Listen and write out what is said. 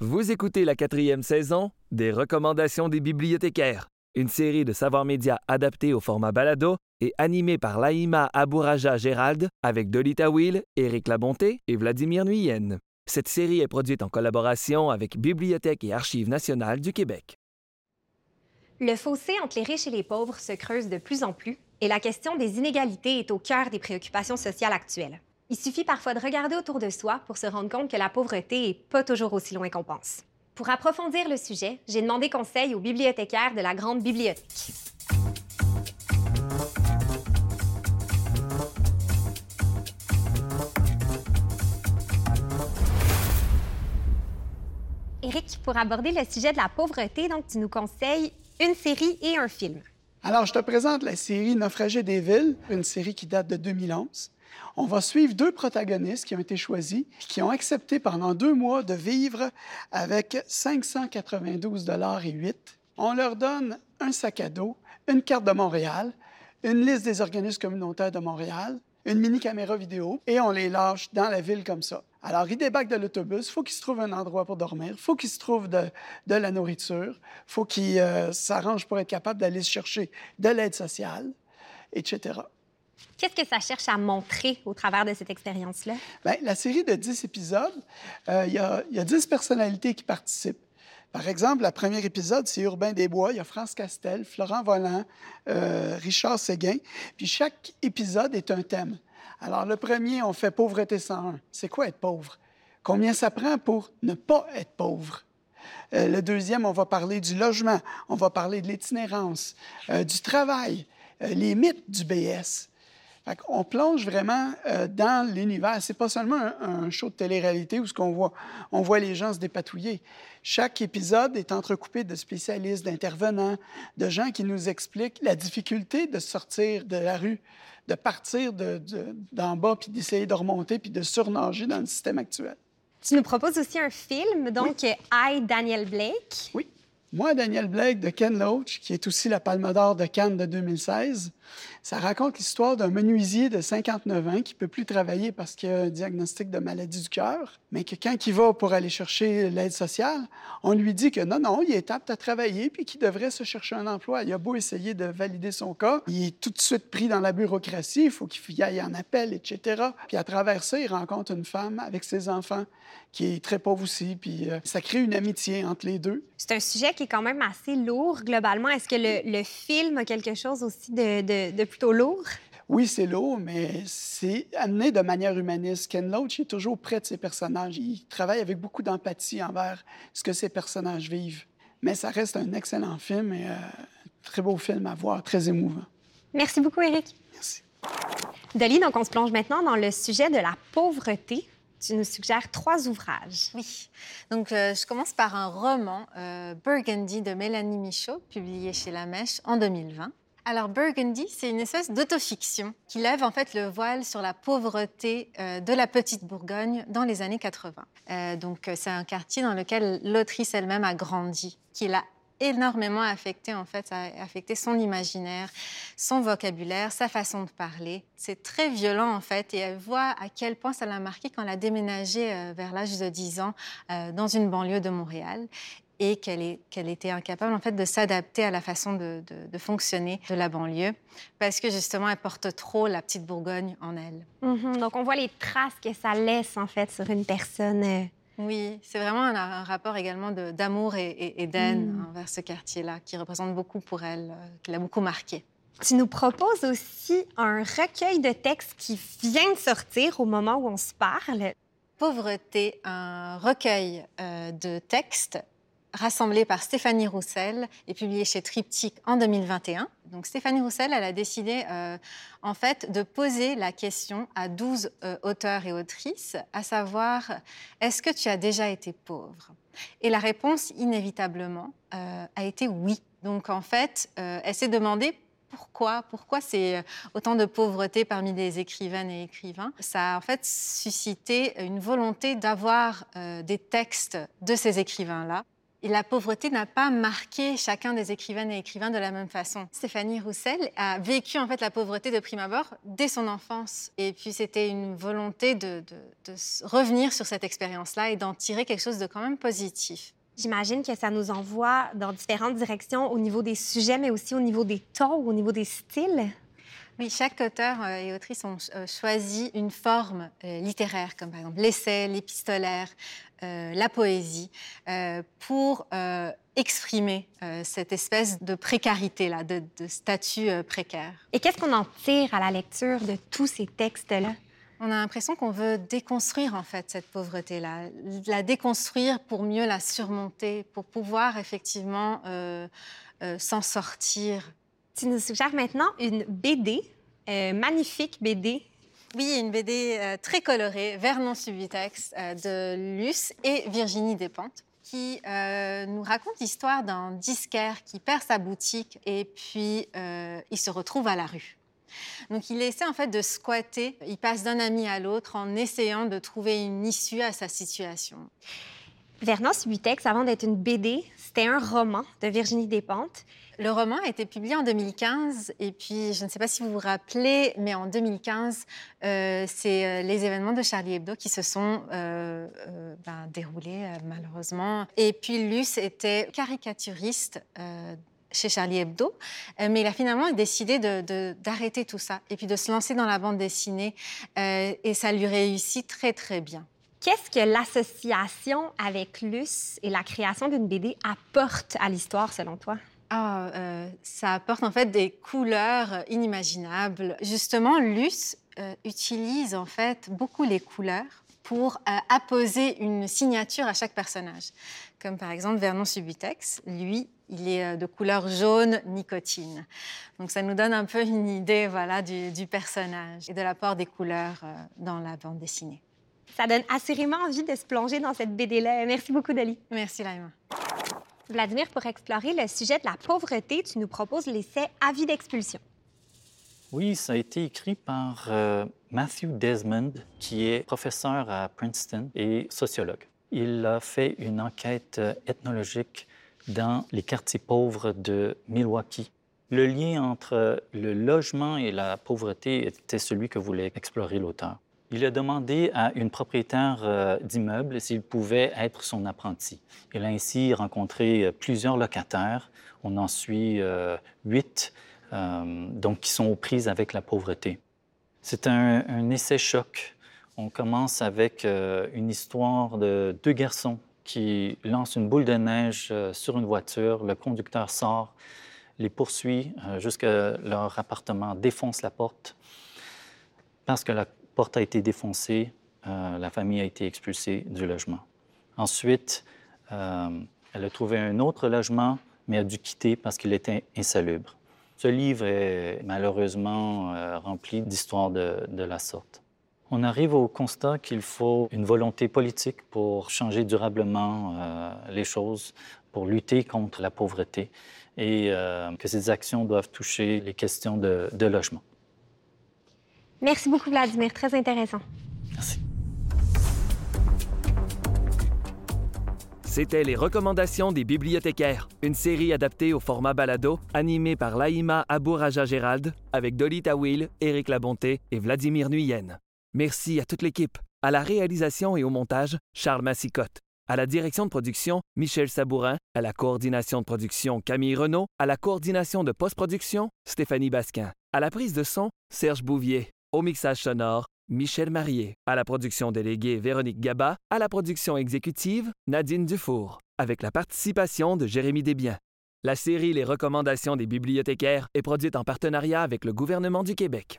Vous écoutez la quatrième saison des Recommandations des bibliothécaires, une série de savoirs médias adaptés au format balado et animée par Laïma Abouraja Gérald avec Dolita Will, Éric Labonté et Vladimir Nuyen. Cette série est produite en collaboration avec Bibliothèque et Archives nationales du Québec. Le fossé entre les riches et les pauvres se creuse de plus en plus et la question des inégalités est au cœur des préoccupations sociales actuelles. Il suffit parfois de regarder autour de soi pour se rendre compte que la pauvreté n'est pas toujours aussi loin qu'on pense. Pour approfondir le sujet, j'ai demandé conseil aux bibliothécaires de la Grande Bibliothèque. Éric, pour aborder le sujet de la pauvreté, tu nous conseilles une série et un film. Alors, je te présente la série Naufragés des villes, une série qui date de 2011. On va suivre deux protagonistes qui ont été choisis, qui ont accepté pendant deux mois de vivre avec 592 dollars et 8. On leur donne un sac à dos, une carte de Montréal, une liste des organismes communautaires de Montréal, une mini caméra vidéo et on les lâche dans la ville comme ça. Alors, ils débarquent de l'autobus, il faut qu'ils se trouvent un endroit pour dormir, il faut qu'ils se trouvent de, de, la nourriture, il faut qu'ils euh, s'arrangent pour être capables d'aller chercher de l'aide sociale, etc. Qu'est-ce que ça cherche à montrer au travers de cette expérience-là? Bien, la série de 10 épisodes, euh, il y, a, y, a 10 personnalités qui participent. Par exemple, le premier épisode, c'est Urbain Desbois. Il y a France Castel, Florent Volant, euh, Richard Séguin. Puis chaque épisode est un thème. Alors, le premier, on fait Pauvreté 101. C'est quoi être pauvre? Combien ça prend pour ne pas être pauvre? Euh, le deuxième, on va parler du logement, on va parler de l'itinérance, du travail, les mythes du BS. On plonge vraiment euh, dans l'univers. C'est pas seulement un, un, show de télé-réalité où ce qu'on voit, on voit les gens se dépatouiller. Chaque épisode est entrecoupé de spécialistes, d'intervenants, de gens qui nous expliquent la difficulté de sortir de la rue, de partir d'en de, de, bas puis d'essayer de remonter puis de surnager dans le système actuel. Tu nous proposes aussi un film, donc oui. I, Daniel Blake. Oui. Moi, Daniel Blake de Ken Loach, qui est aussi la Palme d'Or de Cannes de 2016, ça raconte l'histoire d'un menuisier de 59 ans qui ne peut plus travailler parce qu'il a un diagnostic de maladie du cœur, mais que quand il va pour aller chercher l'aide sociale, on lui dit que non, non, il est apte à travailler puis qu'il devrait se chercher un emploi. Il a beau essayer de valider son cas, il est tout de suite pris dans la bureaucratie, il faut qu'il aille en appel, etc. Puis à travers ça, il rencontre une femme avec ses enfants qui est très pauvre aussi, puis euh, ça crée une amitié entre les deux. C'est un sujet qui est quand même assez lourd globalement. Est-ce que le, le, film a quelque chose aussi de, de, de plutôt lourd? Oui, c'est lourd, mais c'est amené de manière humaniste. Ken Loach est toujours près de ses personnages. Il travaille avec beaucoup d'empathie envers ce que ses personnages vivent. Mais ça reste un excellent film et euh, un très beau film à voir, très émouvant. Merci beaucoup, Eric. Merci. Dolly, donc on se plonge maintenant dans le sujet de la pauvreté. Tu nous suggères trois ouvrages. Oui. Donc, euh, je commence par un roman, euh, Burgundy, de Mélanie Michaud, publié chez La Mèche en 2020. Alors, Burgundy, c'est une espèce d'autofiction qui lève en fait le voile sur la pauvreté euh, de la petite Bourgogne dans les années 80. Euh, donc, c'est un quartier dans lequel l'autrice elle-même a grandi, qui l'a énormément affecté en fait, affecté son imaginaire, son vocabulaire, sa façon de parler. C'est très violent en fait et elle voit à quel point ça l'a marqué quand elle a déménagé euh, vers l'âge de 10 ans euh, dans une banlieue de Montréal et qu'elle qu était incapable en fait de s'adapter à la façon de, fonctionner de la banlieue parce que justement elle porte trop la petite Bourgogne en elle. Mm -hmm. Donc on voit les traces que ça laisse en fait sur une personne. Oui, c'est vraiment un, un, rapport également d'amour et, et, et d'aide mm. envers ce quartier-là qui représente beaucoup pour elle, euh, qui l'a beaucoup marqué. Tu nous proposes aussi un recueil de textes qui vient de sortir au moment où on se parle. Pauvreté, un recueil euh, de textes rassemblé par Stéphanie Roussel et publié chez Triptyque en 2021. Donc Stéphanie Roussel, elle a décidé euh, en fait de poser la question à 12 euh, auteurs et autrices, à savoir est-ce que tu as déjà été pauvre? Et la réponse inévitablement euh, a été oui. Donc en fait, elle s'est demandé pourquoi Pourquoi c'est autant de pauvreté parmi les écrivaines et écrivains Ça a en fait suscité une volonté d'avoir des textes de ces écrivains-là la pauvreté n'a pas marqué chacun des écrivaines et écrivains de la même façon. Stéphanie Roussel a vécu en fait la pauvreté de prime abord dès son enfance. Et puis c'était une volonté de, de revenir sur cette expérience-là et d'en tirer quelque chose de quand même positif. J'imagine que ça nous envoie dans différentes directions au niveau des sujets, mais aussi au niveau des tons, au niveau des styles. Oui, chaque auteur euh, et autrice ont euh, choisi une forme euh, littéraire, comme par exemple l'essai, l'épistolaire, la poésie, pour exprimer cette espèce de précarité-là, de, de, statut précaire. Et qu'est-ce qu'on en tire à la lecture de tous ces textes-là? On a l'impression qu'on veut déconstruire en fait cette pauvreté-là, la déconstruire pour mieux la surmonter, pour pouvoir effectivement s'en sortir tu nous suggères maintenant une BD, euh, magnifique BD. Oui, une BD euh, très colorée, Vernon Subitex, euh, de Luce et Virginie Despentes qui nous raconte l'histoire d'un disquaire qui perd sa boutique et puis il se retrouve à la rue. Donc il essaie en fait de squatter, il passe d'un ami à l'autre en essayant de trouver une issue à sa situation. Vernon Subitex, avant d'être une BD, c'était un roman de Virginie Despentes. Le roman a été publié en 2015 et puis je ne sais pas si vous vous rappelez, mais en 2015, euh, c'est euh, les événements de Charlie Hebdo qui se sont euh, ben, déroulés malheureusement. Et puis Luce était caricaturiste chez Charlie Hebdo, mais il a finalement décidé d'arrêter tout ça et puis de se lancer dans la bande dessinée et ça lui réussit très très bien. Qu'est-ce que l'association avec Luce et la création d'une BD apporte à l'histoire selon toi? Ah, euh, ça apporte en fait des couleurs inimaginables. Justement, Luce euh, utilise en fait beaucoup les couleurs pour euh, apposer une signature à chaque personnage. Comme par exemple Vernon Subutex, lui, il est de couleur jaune nicotine. Donc ça nous donne un peu une idée voilà, du, du personnage et de l'apport des couleurs dans la bande dessinée. Ça donne assurément envie de se plonger dans cette BD-là. Merci beaucoup, Dali. Merci, Laima. Vladimir, pour explorer le sujet de la pauvreté, tu nous proposes l'essai Avis d'expulsion. Oui, ça a été écrit par euh, Matthew Desmond, qui est professeur à Princeton et sociologue. Il a fait une enquête euh, ethnologique dans les quartiers pauvres de Milwaukee. Le lien entre le logement et la pauvreté était celui que voulait explorer l'auteur. Il a demandé à une propriétaire euh, d'immeuble s'il pouvait être son apprenti. Il a ainsi rencontré euh, plusieurs locataires. On en suit euh, huit, donc qui sont aux prises avec la pauvreté. C'est un, essai choc. On commence avec une histoire de deux garçons qui lancent une boule de neige sur une voiture. Le conducteur sort, les poursuit jusqu'à leur appartement, défonce la porte parce que la porte a été défoncée, euh, la famille a été expulsée du logement. Ensuite, euh, elle a trouvé un autre logement, mais a dû quitter parce qu'il était insalubre. Ce livre est malheureusement euh, rempli d'histoires de, la sorte. On arrive au constat qu'il faut une volonté politique pour changer durablement les choses, pour lutter contre la pauvreté et que ces actions doivent toucher les questions de logement. Merci beaucoup, Vladimir. Très intéressant. Merci. C'était Les recommandations des bibliothécaires, une série adaptée au format balado, animée par Laïma Abouraja Gérald, avec Dolly Tawil, Éric Labonté et Vladimir Nuyen. Merci à toute l'équipe. À la réalisation et au montage, Charles Massicotte. À la direction de production, Michel Sabourin. À la coordination de production, Camille Renault. À la coordination de post-production, Stéphanie Basquin. À la prise de son, Serge Bouvier. Au mixage sonore, Michel Marié. À la production déléguée, Véronique Gaba. À la production exécutive, Nadine Dufour. Avec la participation de Jérémy Desbiens. La série Les recommandations des bibliothécaires est produite en partenariat avec le gouvernement du Québec.